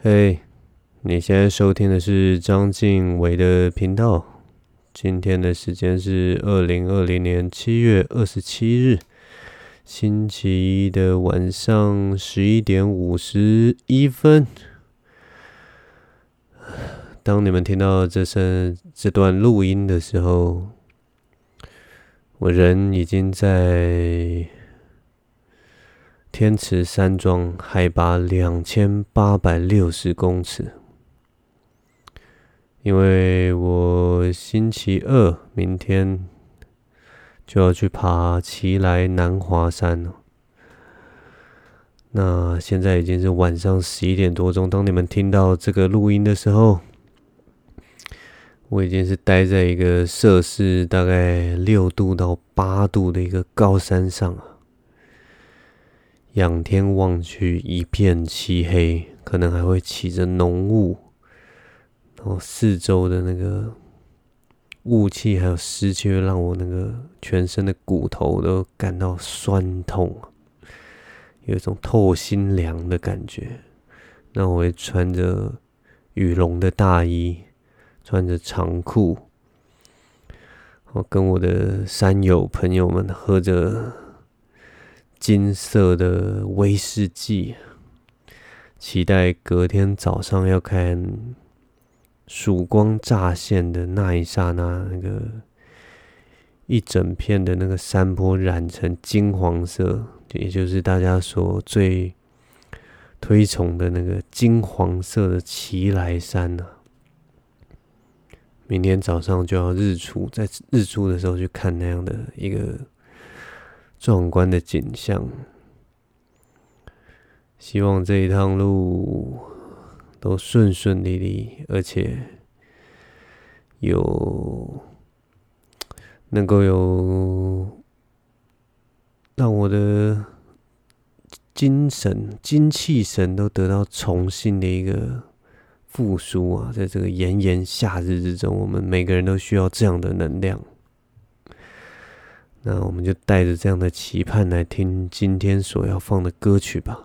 嘿你现在收听的是张敬伟的频道。今天的时间是二零二零年七月二十七日，星期一的晚上十一点五十一分。当你们听到这声这段录音的时候，我人已经在。天池山庄海拔两千八百六十公尺，因为我星期二明天就要去爬奇莱南华山了。那现在已经是晚上十一点多钟，当你们听到这个录音的时候，我已经是待在一个摄氏大概六度到八度的一个高山上了。仰天望去，一片漆黑，可能还会起着浓雾，然后四周的那个雾气还有湿气，会让我那个全身的骨头都感到酸痛，有一种透心凉的感觉。那我会穿着羽绒的大衣，穿着长裤，我跟我的山友朋友们喝着。金色的威士忌，期待隔天早上要看曙光乍现的那一刹那，那个一整片的那个山坡染成金黄色，也就是大家所最推崇的那个金黄色的奇莱山呢。明天早上就要日出，在日出的时候去看那样的一个。壮观的景象，希望这一趟路都顺顺利利，而且有能够有让我的精神、精气神都得到重新的一个复苏啊！在这个炎炎夏日之中，我们每个人都需要这样的能量。那我们就带着这样的期盼来听今天所要放的歌曲吧。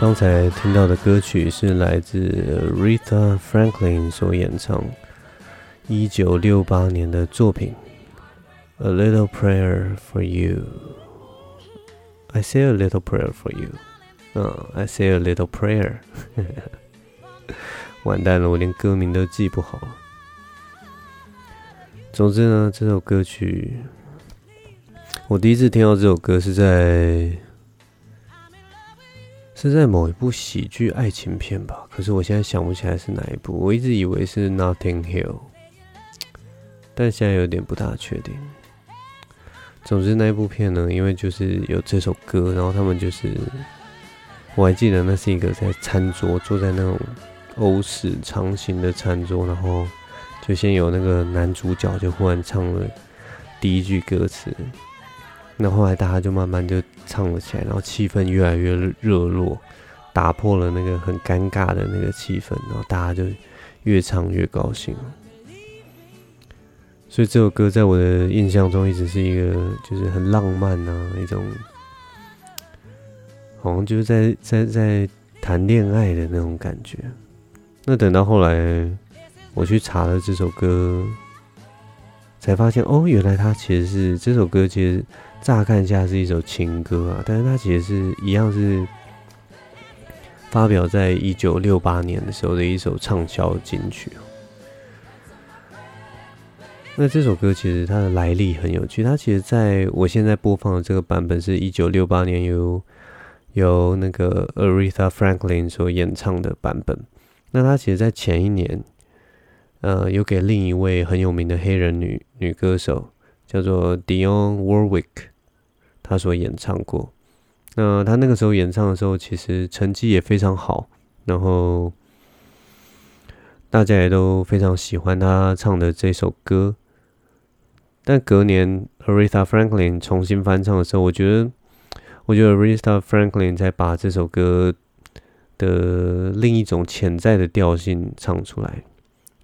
刚才听到的歌曲是来自 Aretha Franklin 所演唱，一九六八年的作品《A Little Prayer for You》。I say a little prayer for you。嗯，I say a little prayer。完蛋了，我连歌名都记不好。总之呢，这首歌曲，我第一次听到这首歌是在。是在某一部喜剧爱情片吧？可是我现在想不起来是哪一部。我一直以为是《Nothing Hill》，但现在有点不大确定。总之那一部片呢，因为就是有这首歌，然后他们就是我还记得那是一个在餐桌，坐在那种欧式长形的餐桌，然后就先有那个男主角就忽然唱了第一句歌词，那后来大家就慢慢就唱了起来，然后气氛越来越热络，打破了那个很尴尬的那个气氛，然后大家就越唱越高兴。所以这首歌在我的印象中一直是一个就是很浪漫啊，一种好像就是在在在谈恋爱的那种感觉。那等到后来我去查了这首歌，才发现哦，原来它其实是这首歌，其实乍看一下是一首情歌啊，但是它其实是一样是发表在一九六八年的时候的一首畅销金曲。那这首歌其实它的来历很有趣，它其实在我现在播放的这个版本是一九六八年由由那个 Aretha Franklin 所演唱的版本。那它其实，在前一年，呃，有给另一位很有名的黑人女女歌手叫做 Dion Warwick，他所演唱过。那他那个时候演唱的时候，其实成绩也非常好，然后大家也都非常喜欢他唱的这首歌。但隔年，Aretha Franklin 重新翻唱的时候，我觉得，我觉得 Aretha Franklin 在把这首歌的另一种潜在的调性唱出来。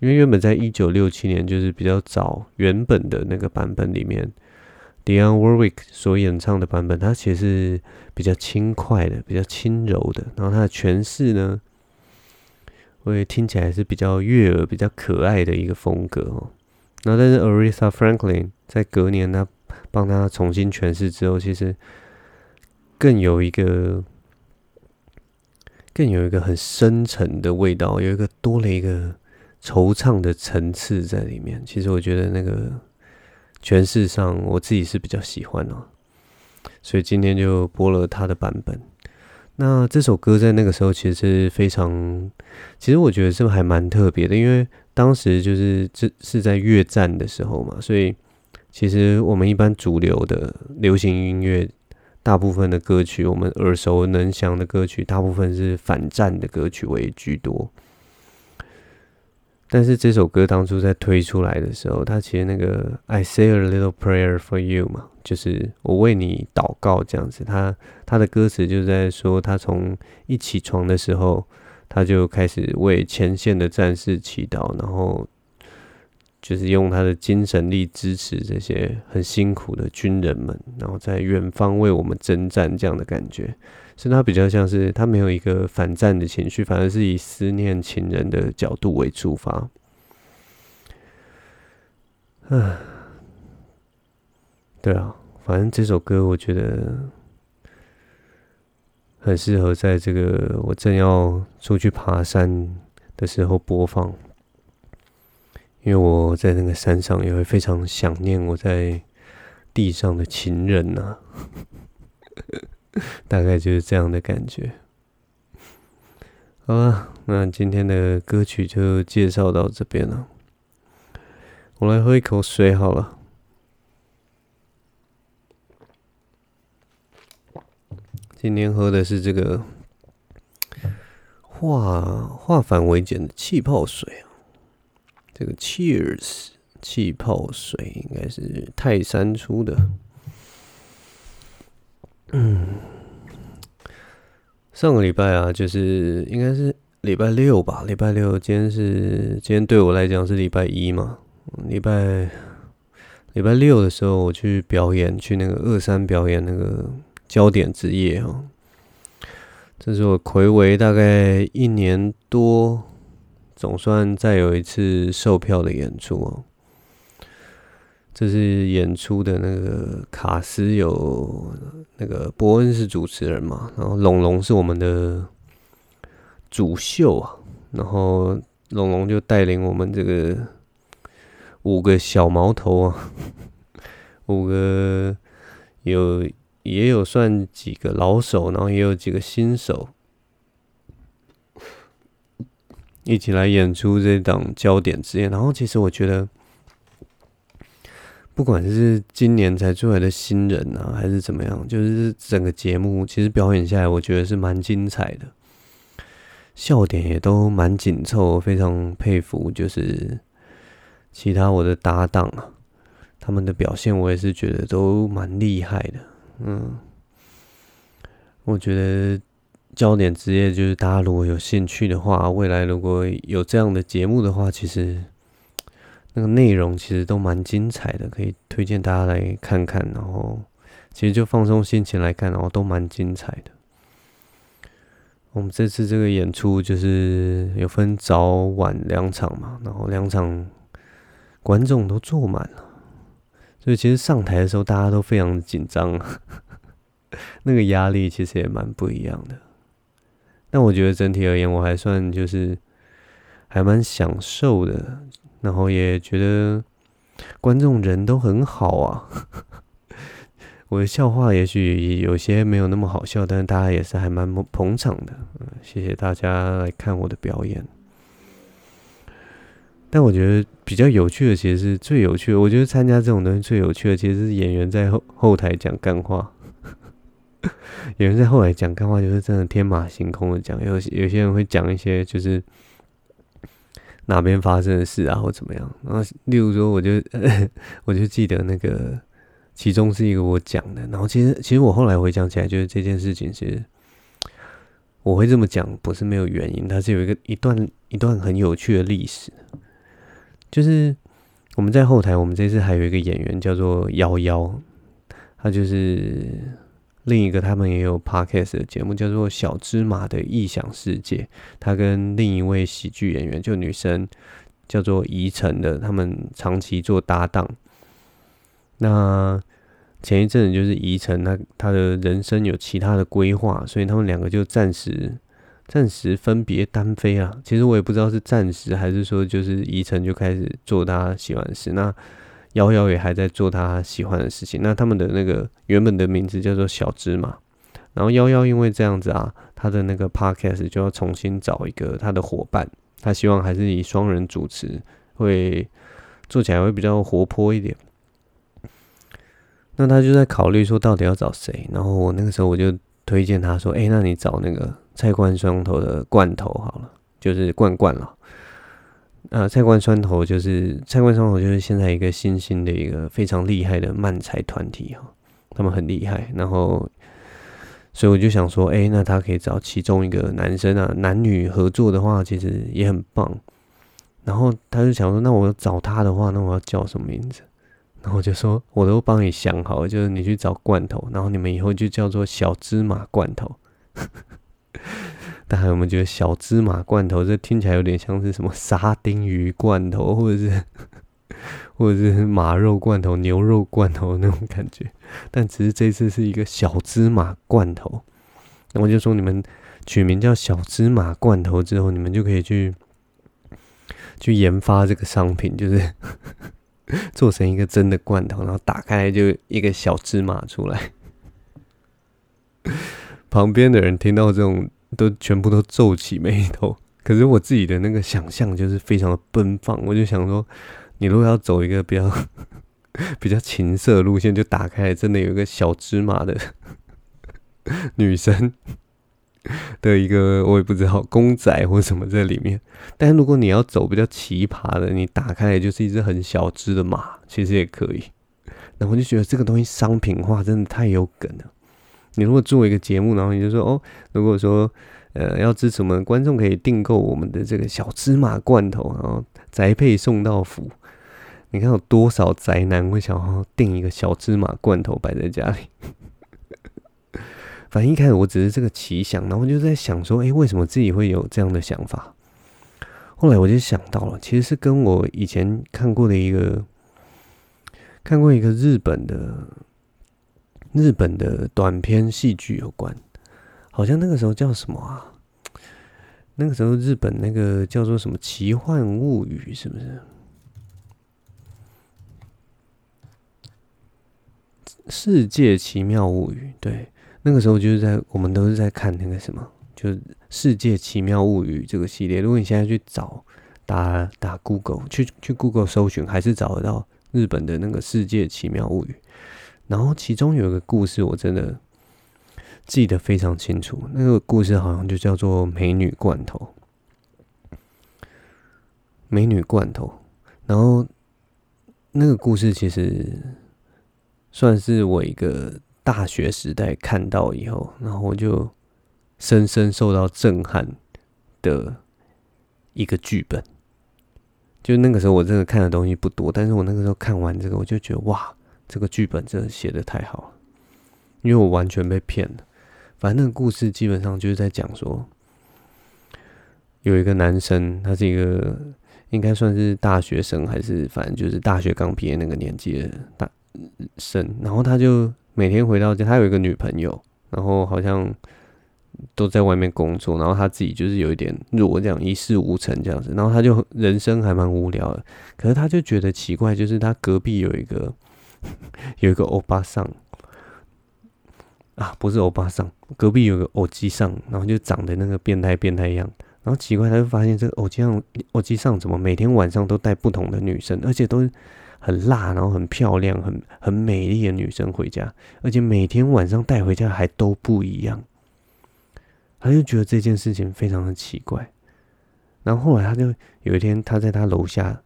因为原本在一九六七年，就是比较早原本的那个版本里面，Dionne Warwick 所演唱的版本，它其实是比较轻快的，比较轻柔的。然后它的诠释呢，会听起来是比较悦耳、比较可爱的一个风格哦。那但是 Aretha Franklin 在隔年他帮他重新诠释之后，其实更有一个更有一个很深沉的味道，有一个多了一个惆怅的层次在里面。其实我觉得那个诠释上，我自己是比较喜欢哦，所以今天就播了他的版本。那这首歌在那个时候其实是非常，其实我觉得是还蛮特别的，因为当时就是这是在越战的时候嘛，所以其实我们一般主流的流行音乐，大部分的歌曲，我们耳熟能详的歌曲，大部分是反战的歌曲为居多。但是这首歌当初在推出来的时候，它其实那个 I say a little prayer for you 嘛，就是我为你祷告这样子。他他的歌词就在说，他从一起床的时候，他就开始为前线的战士祈祷，然后就是用他的精神力支持这些很辛苦的军人们，然后在远方为我们征战这样的感觉。所以他比较像是他没有一个反战的情绪，反而是以思念情人的角度为出发。嗯，对啊，反正这首歌我觉得很适合在这个我正要出去爬山的时候播放，因为我在那个山上也会非常想念我在地上的情人呐、啊。大概就是这样的感觉。好了，那今天的歌曲就介绍到这边了。我来喝一口水好了。今天喝的是这个化化繁为简的气泡水啊。这个 Cheers 气泡水应该是泰山出的。嗯，上个礼拜啊，就是应该是礼拜六吧。礼拜六，今天是今天对我来讲是礼拜一嘛。礼拜礼拜六的时候，我去表演，去那个二三表演那个焦点之夜哦。这是我魁违大概一年多，总算再有一次售票的演出哦。这是演出的那个卡司，有那个伯恩是主持人嘛，然后龙龙是我们的主秀啊，然后龙龙就带领我们这个五个小毛头啊，五个有也有算几个老手，然后也有几个新手，一起来演出这档焦点之夜。然后其实我觉得。不管是今年才出来的新人啊，还是怎么样，就是整个节目其实表演下来，我觉得是蛮精彩的，笑点也都蛮紧凑，非常佩服。就是其他我的搭档啊，他们的表现我也是觉得都蛮厉害的。嗯，我觉得焦点职业就是大家如果有兴趣的话，未来如果有这样的节目的话，其实。那个内容其实都蛮精彩的，可以推荐大家来看看。然后，其实就放松心情来看，然后都蛮精彩的。我们这次这个演出就是有分早晚两场嘛，然后两场观众都坐满了，所以其实上台的时候大家都非常紧张，那个压力其实也蛮不一样的。但我觉得整体而言，我还算就是还蛮享受的。然后也觉得观众人都很好啊，我的笑话也许有些没有那么好笑，但是大家也是还蛮捧场的。嗯，谢谢大家来看我的表演。但我觉得比较有趣的，其实是最有趣的。我觉得参加这种东西最有趣的，其实是演员在后后台讲干话。演员在后台讲干话，就是真的天马行空的讲。有有些人会讲一些就是。哪边发生的事啊，或怎么样？然后，例如说，我就 我就记得那个，其中是一个我讲的。然后，其实其实我后来回想起来，就是这件事情其实我会这么讲，不是没有原因，它是有一个一段一段很有趣的历史。就是我们在后台，我们这次还有一个演员叫做夭夭，他就是。另一个他们也有 podcast 的节目，叫做《小芝麻的异想世界》。他跟另一位喜剧演员，就女生叫做宜晨的，他们长期做搭档。那前一阵子就是宜晨，他他的人生有其他的规划，所以他们两个就暂时暂时分别单飞啊。其实我也不知道是暂时还是说，就是宜晨就开始做他喜欢的事。那夭夭也还在做他喜欢的事情。那他们的那个原本的名字叫做小芝麻，然后夭夭因为这样子啊，他的那个 podcast 就要重新找一个他的伙伴。他希望还是以双人主持，会做起来会比较活泼一点。那他就在考虑说到底要找谁。然后我那个时候我就推荐他说：“哎，那你找那个菜冠双头的罐头好了，就是罐罐了。”呃，菜冠双头就是菜冠双头，就是现在一个新兴的一个非常厉害的漫才团体哈，他们很厉害。然后，所以我就想说，哎、那他可以找其中一个男生啊，男女合作的话，其实也很棒。然后他就想说，那我找他的话，那我要叫什么名字？然后我就说，我都帮你想好了，就是你去找罐头，然后你们以后就叫做小芝麻罐头。大家有没有觉得小芝麻罐头这听起来有点像是什么沙丁鱼罐头，或者是 或者是马肉罐头、牛肉罐头那种感觉？但只是这次是一个小芝麻罐头，那我就说你们取名叫小芝麻罐头之后，你们就可以去去研发这个商品，就是 做成一个真的罐头，然后打开来就一个小芝麻出来。旁边的人听到这种。都全部都皱起眉头，可是我自己的那个想象就是非常的奔放，我就想说，你如果要走一个比较 比较情色路线，就打开真的有一个小芝麻的 女生的一个我也不知道公仔或什么在里面，但如果你要走比较奇葩的，你打开来就是一只很小只的马，其实也可以。然后我就觉得这个东西商品化真的太有梗了。你如果做一个节目，然后你就说哦，如果说呃要支持我们观众，可以订购我们的这个小芝麻罐头，然后宅配送到府。你看有多少宅男会想要订一个小芝麻罐头摆在家里？反正一开始我只是这个奇想，然后就在想说，哎，为什么自己会有这样的想法？后来我就想到了，其实是跟我以前看过的一个看过一个日本的。日本的短篇戏剧有关，好像那个时候叫什么啊？那个时候日本那个叫做什么《奇幻物语》是不是？《世界奇妙物语》对，那个时候就是在我们都是在看那个什么，就是《世界奇妙物语》这个系列。如果你现在去找打打 Google，去去 Google 搜寻，还是找得到日本的那个《世界奇妙物语》，然后其中有一个故事我真的记得非常清楚，那个故事好像就叫做《美女罐头》。美女罐头，然后那个故事其实算是我一个大学时代看到以后，然后我就深深受到震撼的一个剧本。就那个时候我真的看的东西不多，但是我那个时候看完这个，我就觉得哇，这个剧本真的写的太好了，因为我完全被骗了。反正那个故事基本上就是在讲说，有一个男生，他是一个。应该算是大学生，还是反正就是大学刚毕业那个年纪的大生。然后他就每天回到家，他有一个女朋友，然后好像都在外面工作，然后他自己就是有一点弱，这样一事无成这样子。然后他就人生还蛮无聊的，可是他就觉得奇怪，就是他隔壁有一个 有一个欧巴桑啊，不是欧巴桑，隔壁有个欧吉桑，然后就长得那个变态变态样。然后奇怪，他就发现这个偶像偶机上怎么每天晚上都带不同的女生，而且都很辣，然后很漂亮、很很美丽的女生回家，而且每天晚上带回家还都不一样。他就觉得这件事情非常的奇怪。然后后来他就有一天，他在他楼下，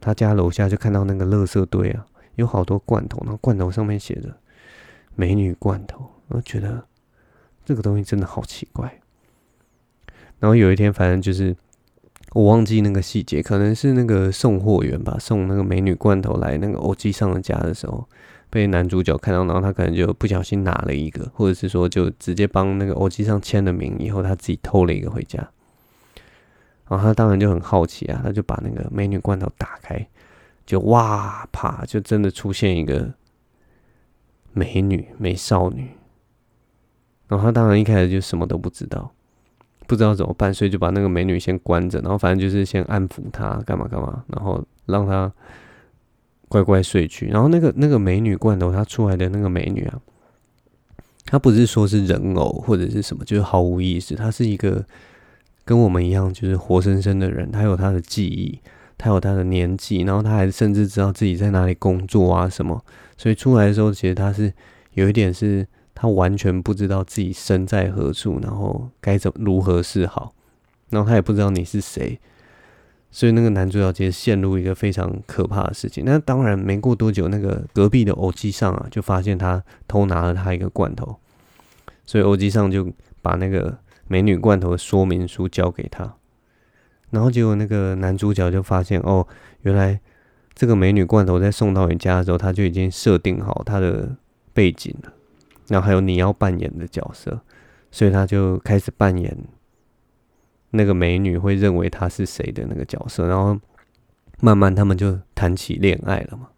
他家楼下就看到那个垃圾堆啊，有好多罐头，然后罐头上面写着“美女罐头”，我觉得这个东西真的好奇怪。然后有一天，反正就是我忘记那个细节，可能是那个送货员吧，送那个美女罐头来那个欧吉桑的家的时候，被男主角看到，然后他可能就不小心拿了一个，或者是说就直接帮那个欧吉桑签了名，以后他自己偷了一个回家。然后他当然就很好奇啊，他就把那个美女罐头打开，就哇啪，就真的出现一个美女美少女。然后他当然一开始就什么都不知道。不知道怎么办，所以就把那个美女先关着，然后反正就是先安抚她，干嘛干嘛，然后让她乖乖睡去。然后那个那个美女罐头，她出来的那个美女啊，她不是说是人偶或者是什么，就是毫无意识。她是一个跟我们一样，就是活生生的人。她有她的记忆，他有他的年纪，然后他还甚至知道自己在哪里工作啊什么。所以出来的时候，其实他是有一点是。他完全不知道自己身在何处，然后该怎如何是好，然后他也不知道你是谁，所以那个男主角其实陷入一个非常可怕的事情。那当然没过多久，那个隔壁的欧吉桑啊，就发现他偷拿了他一个罐头，所以欧吉桑就把那个美女罐头的说明书交给他，然后结果那个男主角就发现哦，原来这个美女罐头在送到你家的时候，他就已经设定好他的背景了。然后还有你要扮演的角色，所以他就开始扮演那个美女会认为他是谁的那个角色，然后慢慢他们就谈起恋爱了嘛。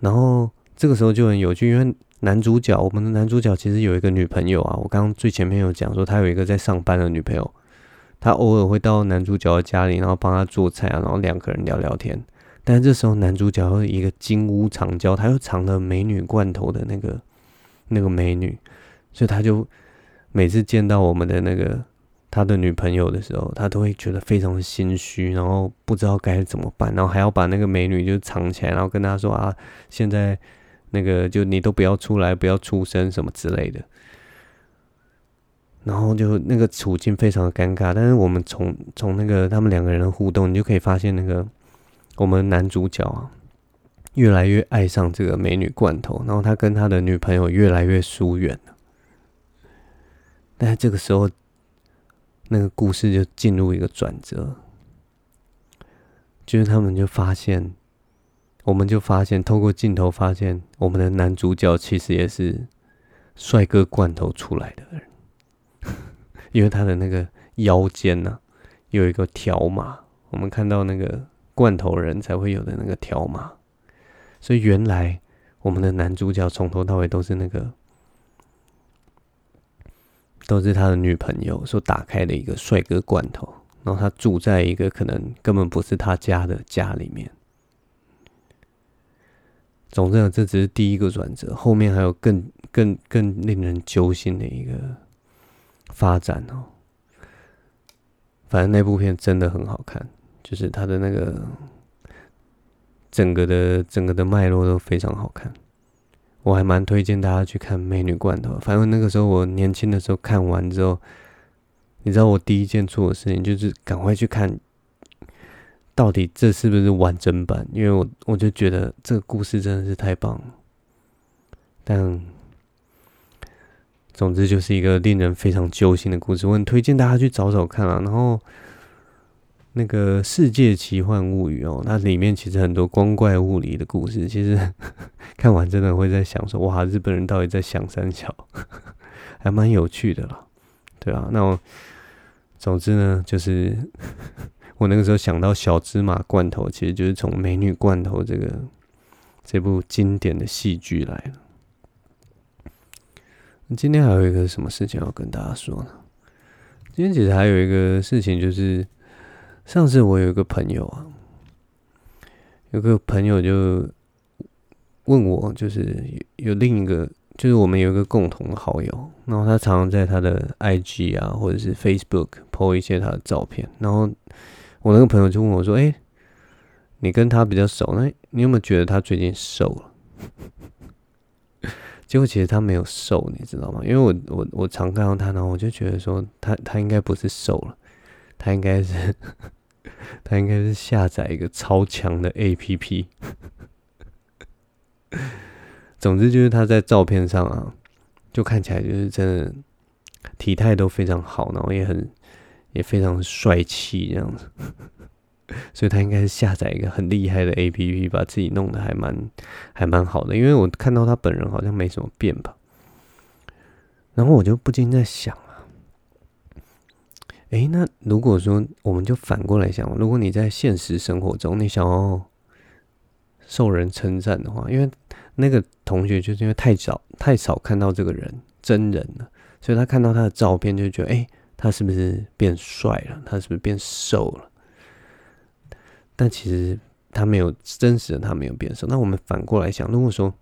然后这个时候就很有趣，因为男主角，我们的男主角其实有一个女朋友啊。我刚刚最前面有讲说，他有一个在上班的女朋友，他偶尔会到男主角的家里，然后帮他做菜啊，然后两个人聊聊天。但是这时候男主角一个金屋藏娇，他又藏了美女罐头的那个。那个美女，所以他就每次见到我们的那个他的女朋友的时候，他都会觉得非常的心虚，然后不知道该怎么办，然后还要把那个美女就藏起来，然后跟他说啊，现在那个就你都不要出来，不要出声什么之类的，然后就那个处境非常的尴尬。但是我们从从那个他们两个人的互动，你就可以发现那个我们男主角啊。越来越爱上这个美女罐头，然后他跟他的女朋友越来越疏远了。但是这个时候，那个故事就进入一个转折，就是他们就发现，我们就发现，透过镜头发现，我们的男主角其实也是帅哥罐头出来的人，因为他的那个腰间呢、有一个条码，我们看到那个罐头人才会有的那个条码。所以原来我们的男主角从头到尾都是那个，都是他的女朋友所打开的一个帅哥罐头，然后他住在一个可能根本不是他家的家里面。总之，这只是第一个转折，后面还有更更更令人揪心的一个发展哦。反正那部片真的很好看，就是他的那个。整个的整个的脉络都非常好看。我还蛮推荐大家去看《美女罐头》。反正那个时候我年轻的时候看完之后，你知道我第一件做的事情就是赶快去看，到底这是不是完整版？因为我我就觉得这个故事真的是太棒了。但总之就是一个令人非常揪心的故事，我很推荐大家去找找看啊。然后那个《世界奇幻物语》哦，它里面其实很多光怪物理的故事，其实 看完真的会在想说，哇，日本人到底在想三小，还蛮有趣的啦。对啊，那我总之呢，就是。我那个时候想到小芝麻罐头，其实就是从《美女罐头》这个这部经典的戏剧来了。今天还有一个什么事情要跟大家说呢？今天其实还有一个事情，就是上次我有一个朋友啊，有个朋友就问我，就是有另一个。就是我们有一个共同的好友，然后他常常在他的 IG 啊，或者是 Facebook po 一些他的照片，然后我那个朋友就问我说：“哎，你跟他比较熟，那你有没有觉得他最近瘦了？”结果其实他没有瘦，你知道吗？因为我我我常看到他，然后我就觉得说他他应该不是瘦了，他应该是 他应该是下载一个超强的 APP。总之就是他在照片上啊，就看起来就是真的体态都非常好，然后也很也非常帅气这样子，所以他应该是下载一个很厉害的 APP，把自己弄得还蛮还蛮好的。因为我看到他本人好像没什么变吧，然后我就不禁在想啊，诶，那如果说我们就反过来想，如果你在现实生活中你想要受人称赞的话，因为那个同学就是因为太少太少看到这个人真人了，所以他看到他的照片就觉得，哎，他是不是变帅了？他是不是变瘦了？但其实他没有真实的，他没有变瘦。那我们反过来想，如果说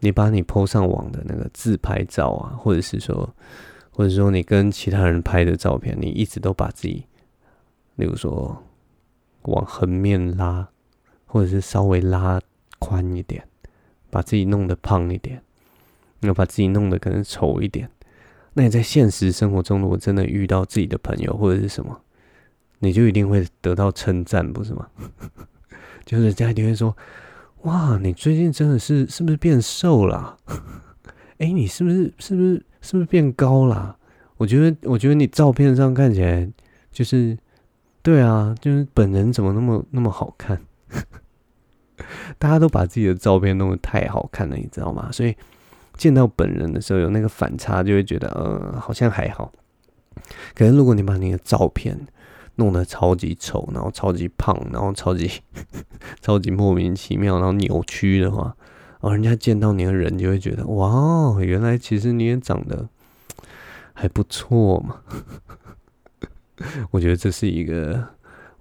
你把你 po 上网的那个自拍照啊，或者是说，或者说你跟其他人拍的照片，你一直都把自己，例如说往横面拉，或者是稍微拉宽一点。把自己弄得胖一点，然后把自己弄得可能丑一点。那你在现实生活中，如果真的遇到自己的朋友或者是什么，你就一定会得到称赞，不是吗？就是人家一定会说：“哇，你最近真的是是不是变瘦了啊？哎，你是不是是不是是不是变高了？我觉得我觉得你照片上看起来就是，对啊，就是本人怎么那么那么好看？” 大家都把自己的照片弄得太好看了，你知道吗？所以见到本人的时候有那个反差，就会觉得呃好像还好。可是如果你把你的照片弄得超级丑，然后超级胖，然后超级 超级莫名其妙，然后扭曲的话，哦，人家见到你的人就会觉得哇，原来其实你也长得还不错嘛。我觉得这是一个。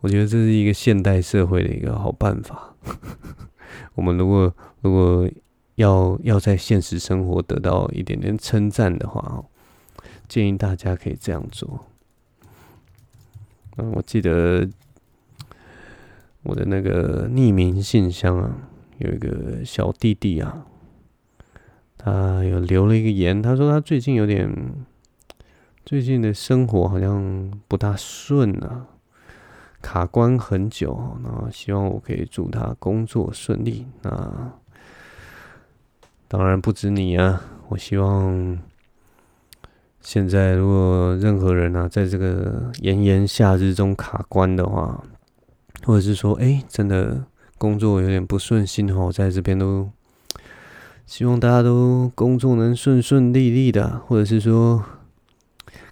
我觉得这是一个现代社会的一个好办法。我们如果如果要要在现实生活得到一点点称赞的话，建议大家可以这样做。我记得我的那个匿名信箱啊，有一个小弟弟啊，他有留了一个言，他说他最近有点，最近的生活好像不大顺啊。卡关很久，那希望我可以祝他工作顺利。那当然不止你啊，我希望现在如果任何人啊，在这个炎炎夏日中卡关的话，或者是说，哎、真的工作有点不顺心的话，我在这边都希望大家都工作能顺顺利利的，或者是说。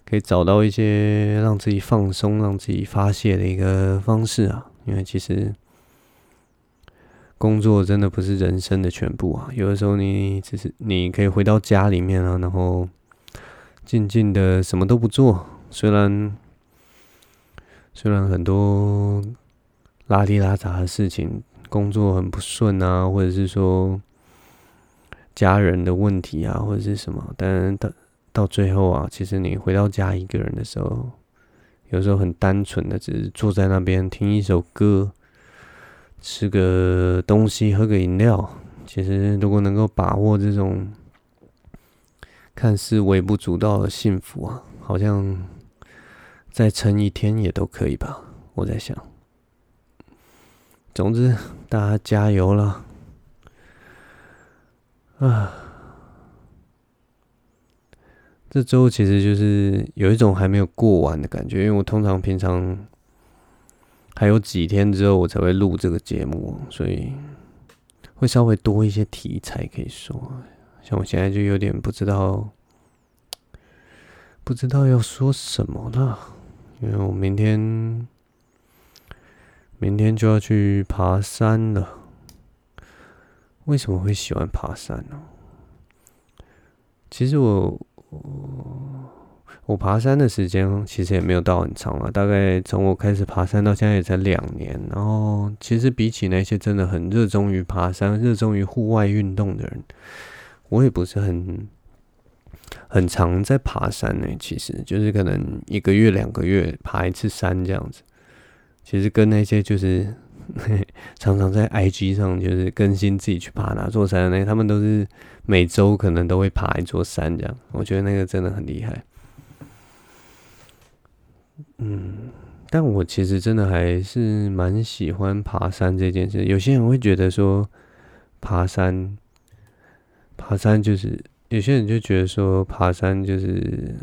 可以找到一些让自己放松、让自己发泄的一个方式啊，因为其实工作真的不是人生的全部啊。有的时候你只是你可以回到家里面啊，然后静静的什么都不做，虽然虽然很多拉里拉杂的事情，工作很不顺啊，或者是说家人的问题啊，或者是什么，但到。到最后啊，其实你回到家一个人的时候，有时候很单纯的，只是坐在那边听一首歌，吃个东西，喝个饮料。其实，如果能够把握这种看似微不足道的幸福啊，好像再撑一天也都可以吧。我在想，总之，大家加油了啊！这周其实就是有一种还没有过完的感觉，因为我通常平常还有几天之后我才会录这个节目，所以会稍微多一些题材可以说。像我现在就有点不知道，不知道要说什么了，因为我明天明天就要去爬山了。为什么会喜欢爬山呢？其实我。我爬山的时间其实也没有到很长了，大概从我开始爬山到现在也才两年。然后其实比起那些真的很热衷于爬山、热衷于户外运动的人，我也不是很很常在爬山呢。其实就是可能一个月、两个月爬一次山这样子。其实跟那些就是。常常在 IG 上就是更新自己去爬哪座山，那他们都是每周可能都会爬一座山这样，我觉得那个真的很厉害。嗯，但我其实真的还是蛮喜欢爬山这件事。有些人会觉得说，爬山，爬山就是有些人就觉得说，爬山就是，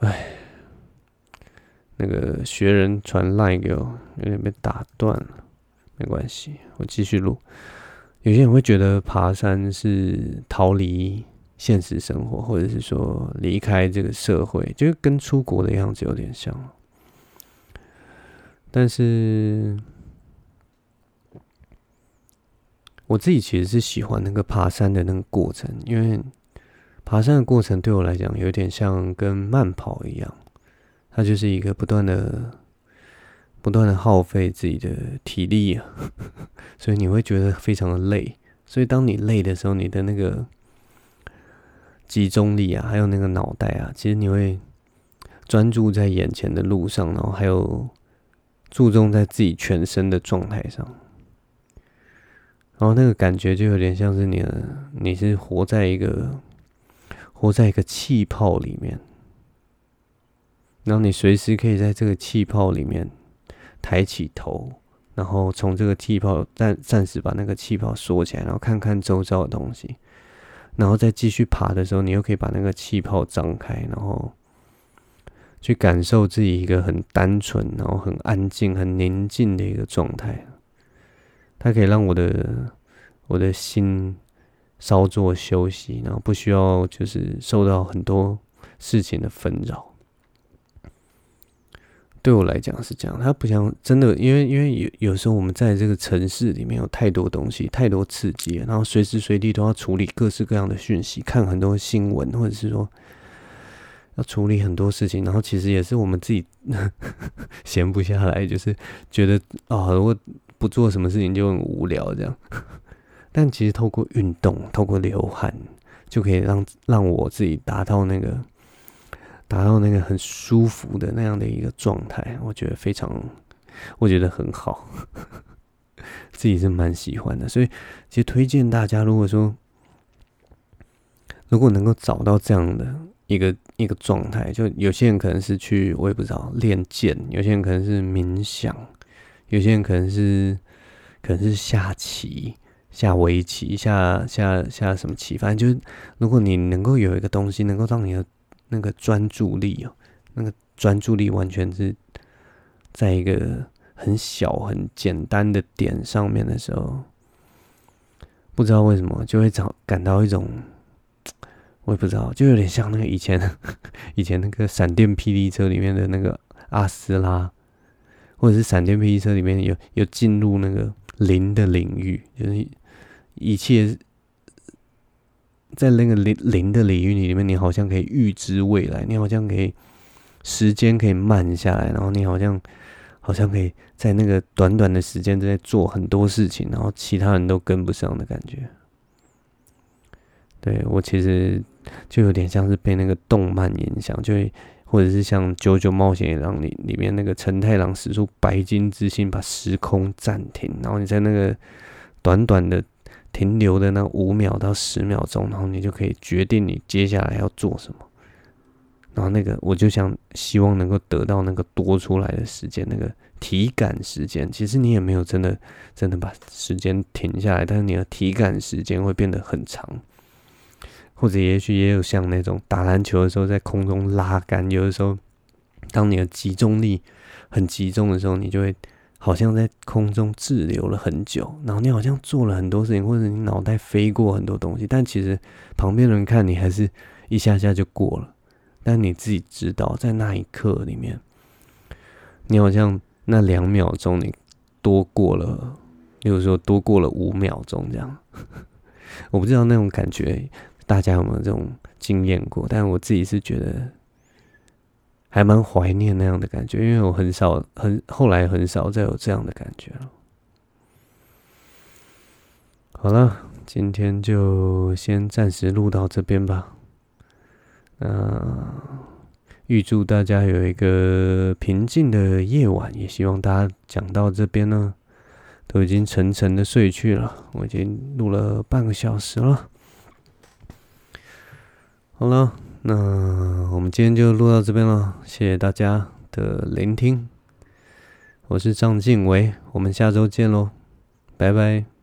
唉。那个学人传 line 给我，有点被打断了，没关系，我继续录。有些人会觉得爬山是逃离现实生活，或者是说离开这个社会，就跟出国的样子有点像。但是我自己其实是喜欢那个爬山的那个过程，因为爬山的过程对我来讲有点像跟慢跑一样。它就是一个不断的、不断的耗费自己的体力啊，所以你会觉得非常的累。所以当你累的时候，你的那个集中力啊，还有那个脑袋啊，其实你会专注在眼前的路上，然后还有注重在自己全身的状态上，然后那个感觉就有点像是你，你是活在一个活在一个气泡里面。然后你随时可以在这个气泡里面抬起头，然后从这个气泡暂暂时把那个气泡缩起来，然后看看周遭的东西，然后再继续爬的时候，你又可以把那个气泡张开，然后去感受自己一个很单纯、然后很安静、很宁静的一个状态。它可以让我的我的心稍作休息，然后不需要就是受到很多事情的纷扰。对我来讲是这样，它不像真的，因为因为有有时候我们在这个城市里面有太多东西，太多刺激，然后随时随地都要处理各式各样的讯息，看很多新闻，或者是说要处理很多事情，然后其实也是我们自己 闲不下来，就是觉得啊，如果不做什么事情就很无聊这样。但其实透过运动，透过流汗，就可以让让我自己达到那个。达到那个很舒服的那样的一个状态，我觉得非常，我觉得很好，自己是蛮喜欢的。所以，其实推荐大家，如果说如果能够找到这样的一个一个状态，就有些人可能是去，我也不知道练剑，有些人可能是冥想，有些人可能是可能是下棋、下围棋、下下下什么棋，反正就是如果你能够有一个东西，能够让你的。那个专注力哦，那个专注力完全是在一个很小、很简单的点上面的时候，不知道为什么就会找感到一种，我也不知道，就有点像那个以前 以前那个闪电霹雳车里面的那个阿斯拉，或者是闪电霹雳车里面有有进入那个灵的领域，就是一切。在那个灵灵的领域里面，你好像可以预知未来，你好像可以时间可以慢下来，然后你好像好像可以在那个短短的时间之内做很多事情，然后其他人都跟不上的感觉。对，我其实就有点像是被那个动漫影响，就会或者是像《九九冒险野狼》里里面那个承太郎使出白金之心，把时空暂停，然后你在那个短短的停留的那五秒到十秒钟，然后你就可以决定你接下来要做什么。然后那个，我就想希望能够得到那个多出来的时间，那个体感时间。其实你也没有真的真的把时间停下来，但是你的体感时间会变得很长。或者也许也有像那种打篮球的时候，在空中拉杆，有的时候，当你的集中力很集中的时候，你就会好像在空中滞留了很久，然后你好像做了很多事情，或者你脑袋飞过很多东西，但其实旁边的人看你还是一下下就过了，但你自己知道，在那一刻里面，你好像那两秒钟你多过了，比如说多过了五秒钟这样，我不知道那种感觉。大家有没有这种经验过？但我自己是觉得还蛮怀念那样的感觉，因为我很少很后来很少再有这样的感觉了。好了，今天就先暂时录到这边吧。那预祝大家有一个平静的夜晚，也希望大家讲到这边呢，都已经沉沉的睡去了。我已经录了半个小时了。好了，那我们今天就录到这边了，谢谢大家的聆听。我是张静唯，我们下周见喽，拜拜。